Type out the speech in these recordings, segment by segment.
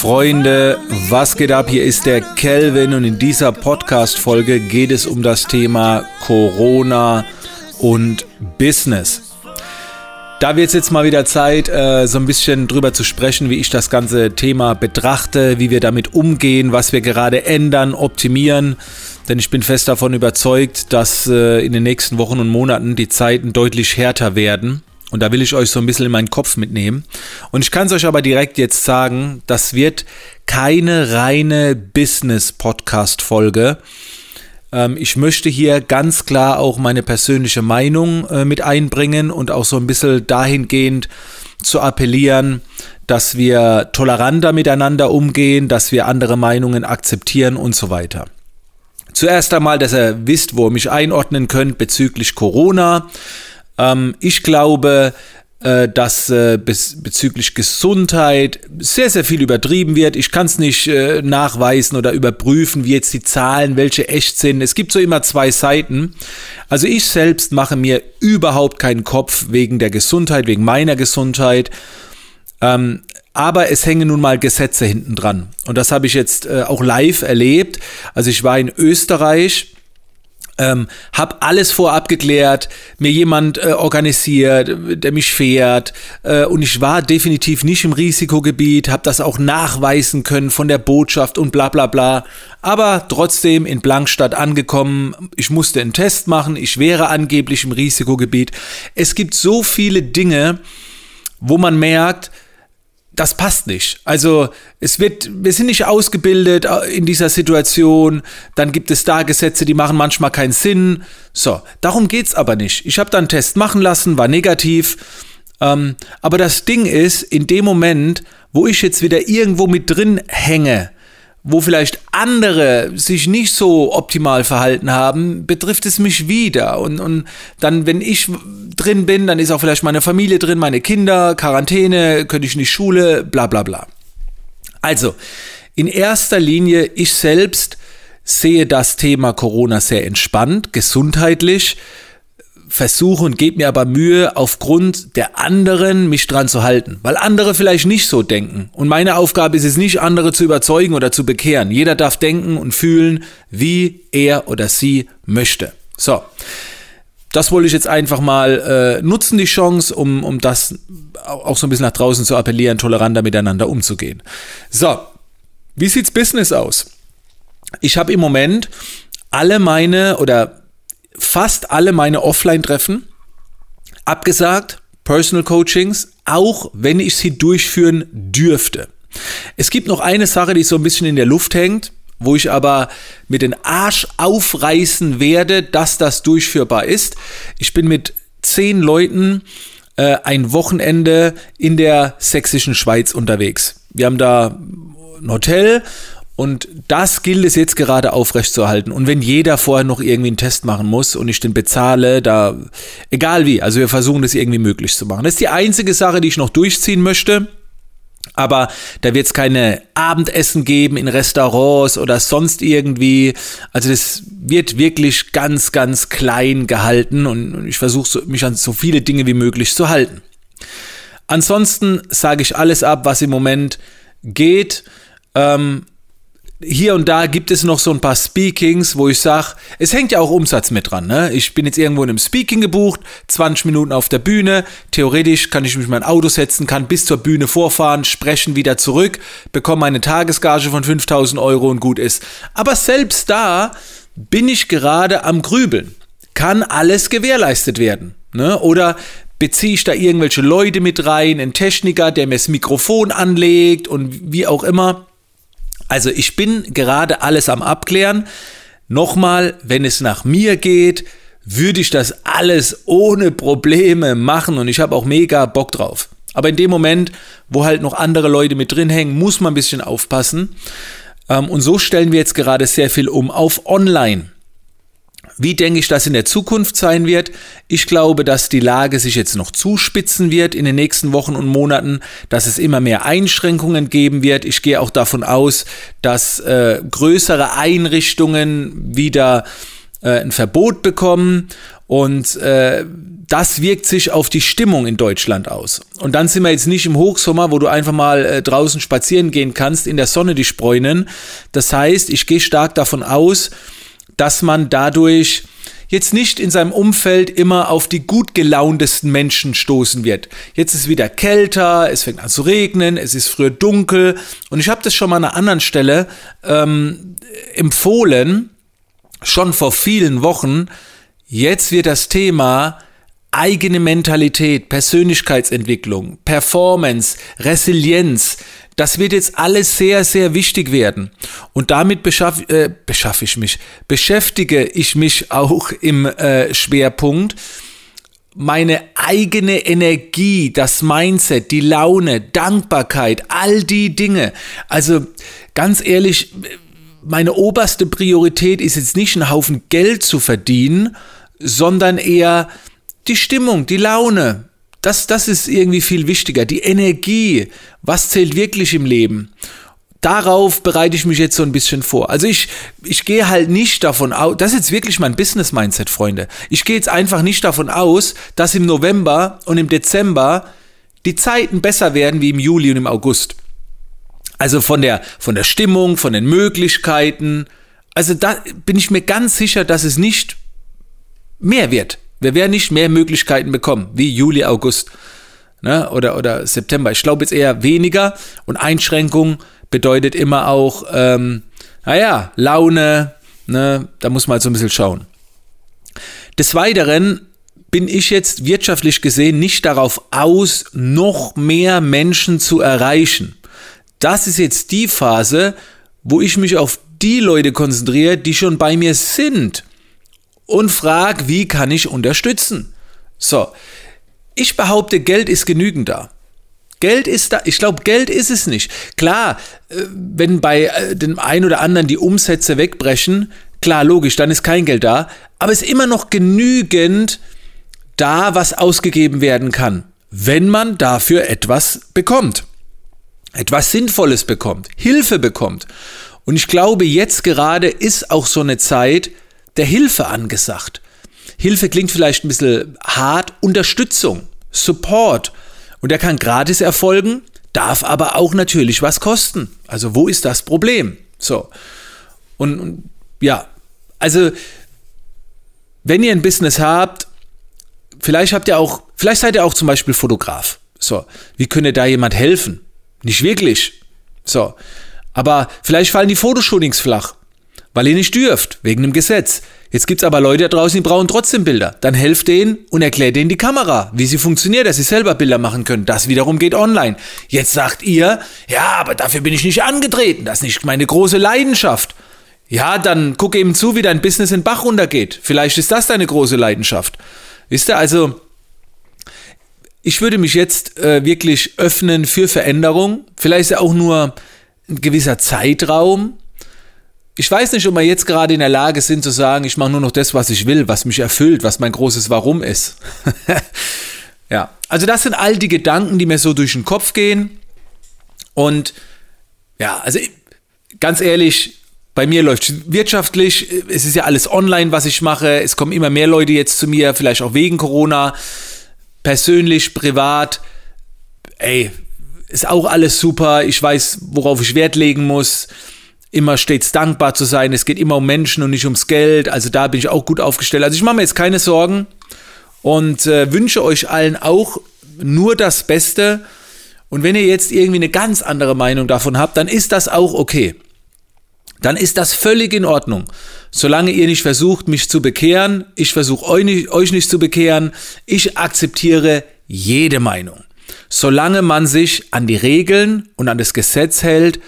Freunde, was geht ab? Hier ist der Kelvin und in dieser Podcast-Folge geht es um das Thema Corona und Business. Da wird es jetzt mal wieder Zeit, äh, so ein bisschen drüber zu sprechen, wie ich das ganze Thema betrachte, wie wir damit umgehen, was wir gerade ändern, optimieren. Denn ich bin fest davon überzeugt, dass äh, in den nächsten Wochen und Monaten die Zeiten deutlich härter werden. Und da will ich euch so ein bisschen in meinen Kopf mitnehmen. Und ich kann es euch aber direkt jetzt sagen, das wird keine reine Business-Podcast-Folge. Ähm, ich möchte hier ganz klar auch meine persönliche Meinung äh, mit einbringen und auch so ein bisschen dahingehend zu appellieren, dass wir toleranter miteinander umgehen, dass wir andere Meinungen akzeptieren und so weiter. Zuerst einmal, dass ihr wisst, wo ihr mich einordnen könnt bezüglich Corona. Ähm, ich glaube, äh, dass äh, bezüglich Gesundheit sehr, sehr viel übertrieben wird. Ich kann es nicht äh, nachweisen oder überprüfen, wie jetzt die Zahlen, welche echt sind. Es gibt so immer zwei Seiten. Also ich selbst mache mir überhaupt keinen Kopf wegen der Gesundheit, wegen meiner Gesundheit. Ähm, aber es hängen nun mal Gesetze hinten dran. Und das habe ich jetzt äh, auch live erlebt. Also ich war in Österreich ähm, hab alles vorab geklärt, mir jemand äh, organisiert, der mich fährt äh, und ich war definitiv nicht im Risikogebiet, habe das auch nachweisen können von der Botschaft und bla bla bla. Aber trotzdem in Blankstadt angekommen, ich musste einen Test machen, ich wäre angeblich im Risikogebiet. Es gibt so viele Dinge, wo man merkt, das passt nicht. Also es wird, wir sind nicht ausgebildet äh, in dieser Situation. Dann gibt es da Gesetze, die machen manchmal keinen Sinn. So, darum geht's aber nicht. Ich habe dann einen Test machen lassen, war negativ. Ähm, aber das Ding ist, in dem Moment, wo ich jetzt wieder irgendwo mit drin hänge, wo vielleicht andere sich nicht so optimal verhalten haben, betrifft es mich wieder. Und, und dann, wenn ich drin bin, dann ist auch vielleicht meine Familie drin, meine Kinder, Quarantäne, könnte ich nicht Schule, bla bla bla. Also, in erster Linie, ich selbst sehe das Thema Corona sehr entspannt, gesundheitlich versuche und gebe mir aber Mühe, aufgrund der anderen mich dran zu halten, weil andere vielleicht nicht so denken. Und meine Aufgabe ist es nicht, andere zu überzeugen oder zu bekehren. Jeder darf denken und fühlen, wie er oder sie möchte. So. Das wollte ich jetzt einfach mal äh, nutzen, die Chance, um, um das auch so ein bisschen nach draußen zu appellieren, toleranter miteinander umzugehen. So, wie sieht's Business aus? Ich habe im Moment alle meine oder fast alle meine Offline-Treffen abgesagt, Personal Coachings, auch wenn ich sie durchführen dürfte. Es gibt noch eine Sache, die so ein bisschen in der Luft hängt, wo ich aber mit den Arsch aufreißen werde, dass das durchführbar ist. Ich bin mit zehn Leuten äh, ein Wochenende in der sächsischen Schweiz unterwegs. Wir haben da ein Hotel und das gilt es jetzt gerade aufrechtzuerhalten. Und wenn jeder vorher noch irgendwie einen Test machen muss und ich den bezahle, da, egal wie, also wir versuchen das irgendwie möglich zu machen. Das ist die einzige Sache, die ich noch durchziehen möchte. Aber da wird es keine Abendessen geben in Restaurants oder sonst irgendwie. Also das wird wirklich ganz, ganz klein gehalten und ich versuche mich an so viele Dinge wie möglich zu halten. Ansonsten sage ich alles ab, was im Moment geht. Ähm, hier und da gibt es noch so ein paar Speakings, wo ich sage, es hängt ja auch Umsatz mit dran. Ne? Ich bin jetzt irgendwo in einem Speaking gebucht, 20 Minuten auf der Bühne. Theoretisch kann ich mich in mein Auto setzen, kann bis zur Bühne vorfahren, sprechen, wieder zurück, bekomme eine Tagesgage von 5000 Euro und gut ist. Aber selbst da bin ich gerade am Grübeln. Kann alles gewährleistet werden? Ne? Oder beziehe ich da irgendwelche Leute mit rein, einen Techniker, der mir das Mikrofon anlegt und wie auch immer? Also ich bin gerade alles am Abklären. Nochmal, wenn es nach mir geht, würde ich das alles ohne Probleme machen und ich habe auch mega Bock drauf. Aber in dem Moment, wo halt noch andere Leute mit drin hängen, muss man ein bisschen aufpassen. Ähm, und so stellen wir jetzt gerade sehr viel um auf Online. Wie denke ich, dass in der Zukunft sein wird? Ich glaube, dass die Lage sich jetzt noch zuspitzen wird in den nächsten Wochen und Monaten, dass es immer mehr Einschränkungen geben wird. Ich gehe auch davon aus, dass äh, größere Einrichtungen wieder äh, ein Verbot bekommen und äh, das wirkt sich auf die Stimmung in Deutschland aus. Und dann sind wir jetzt nicht im Hochsommer, wo du einfach mal äh, draußen spazieren gehen kannst, in der Sonne die Spreunen. Das heißt, ich gehe stark davon aus, dass man dadurch jetzt nicht in seinem Umfeld immer auf die gut gelauntesten Menschen stoßen wird. Jetzt ist wieder kälter, es fängt an zu regnen, es ist früher dunkel und ich habe das schon mal an einer anderen Stelle ähm, empfohlen, schon vor vielen Wochen. Jetzt wird das Thema eigene Mentalität, Persönlichkeitsentwicklung, Performance, Resilienz, das wird jetzt alles sehr, sehr wichtig werden. Und damit beschaffe äh, beschaff ich mich, beschäftige ich mich auch im äh, Schwerpunkt meine eigene Energie, das Mindset, die Laune, Dankbarkeit, all die Dinge. Also ganz ehrlich, meine oberste Priorität ist jetzt nicht einen Haufen Geld zu verdienen, sondern eher die Stimmung, die Laune. Das, das ist irgendwie viel wichtiger. Die Energie. Was zählt wirklich im Leben? Darauf bereite ich mich jetzt so ein bisschen vor. Also ich, ich gehe halt nicht davon aus, das ist jetzt wirklich mein Business-Mindset, Freunde. Ich gehe jetzt einfach nicht davon aus, dass im November und im Dezember die Zeiten besser werden wie im Juli und im August. Also von der, von der Stimmung, von den Möglichkeiten. Also da bin ich mir ganz sicher, dass es nicht mehr wird. Wir werden nicht mehr Möglichkeiten bekommen, wie Juli, August ne? oder, oder September. Ich glaube jetzt eher weniger und Einschränkung bedeutet immer auch, ähm, naja, Laune, ne? da muss man halt so ein bisschen schauen. Des Weiteren bin ich jetzt wirtschaftlich gesehen nicht darauf aus, noch mehr Menschen zu erreichen. Das ist jetzt die Phase, wo ich mich auf die Leute konzentriere, die schon bei mir sind und frag, wie kann ich unterstützen? So, ich behaupte, Geld ist genügend da. Geld ist da. Ich glaube, Geld ist es nicht. Klar, äh, wenn bei äh, dem einen oder anderen die Umsätze wegbrechen, klar, logisch, dann ist kein Geld da. Aber es ist immer noch genügend da, was ausgegeben werden kann, wenn man dafür etwas bekommt. Etwas Sinnvolles bekommt, Hilfe bekommt. Und ich glaube, jetzt gerade ist auch so eine Zeit, der Hilfe angesagt. Hilfe klingt vielleicht ein bisschen hart, Unterstützung, Support. Und der kann gratis erfolgen, darf aber auch natürlich was kosten. Also wo ist das Problem? So. Und, und ja, also wenn ihr ein Business habt, vielleicht habt ihr auch, vielleicht seid ihr auch zum Beispiel Fotograf. So, wie könnte da jemand helfen? Nicht wirklich. So, aber vielleicht fallen die Fotoshootings flach weil ihr nicht dürft, wegen dem Gesetz. Jetzt gibt's aber Leute da draußen, die brauchen trotzdem Bilder. Dann helft denen und erklärt denen die Kamera, wie sie funktioniert, dass sie selber Bilder machen können. Das wiederum geht online. Jetzt sagt ihr, ja, aber dafür bin ich nicht angetreten. Das ist nicht meine große Leidenschaft. Ja, dann guck eben zu, wie dein Business in Bach runtergeht. Vielleicht ist das deine große Leidenschaft. Wisst ihr, also ich würde mich jetzt äh, wirklich öffnen für Veränderung. Vielleicht ist ja auch nur ein gewisser Zeitraum, ich weiß nicht, ob wir jetzt gerade in der Lage sind zu sagen, ich mache nur noch das, was ich will, was mich erfüllt, was mein großes Warum ist. ja, also das sind all die Gedanken, die mir so durch den Kopf gehen. Und ja, also ganz ehrlich, bei mir läuft es wirtschaftlich. Es ist ja alles online, was ich mache. Es kommen immer mehr Leute jetzt zu mir, vielleicht auch wegen Corona. Persönlich, privat. Ey, ist auch alles super. Ich weiß, worauf ich Wert legen muss immer stets dankbar zu sein. Es geht immer um Menschen und nicht ums Geld. Also da bin ich auch gut aufgestellt. Also ich mache mir jetzt keine Sorgen und äh, wünsche euch allen auch nur das Beste. Und wenn ihr jetzt irgendwie eine ganz andere Meinung davon habt, dann ist das auch okay. Dann ist das völlig in Ordnung. Solange ihr nicht versucht, mich zu bekehren, ich versuche euch nicht, euch nicht zu bekehren, ich akzeptiere jede Meinung. Solange man sich an die Regeln und an das Gesetz hält,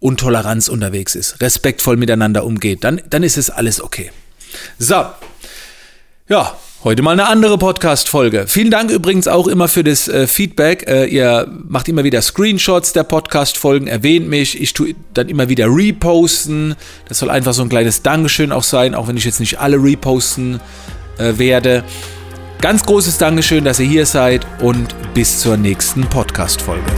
und Toleranz unterwegs ist, respektvoll miteinander umgeht, dann, dann ist es alles okay. So, ja, heute mal eine andere Podcast-Folge. Vielen Dank übrigens auch immer für das äh, Feedback. Äh, ihr macht immer wieder Screenshots der Podcast-Folgen, erwähnt mich. Ich tue dann immer wieder reposten. Das soll einfach so ein kleines Dankeschön auch sein, auch wenn ich jetzt nicht alle reposten äh, werde. Ganz großes Dankeschön, dass ihr hier seid und bis zur nächsten Podcast-Folge.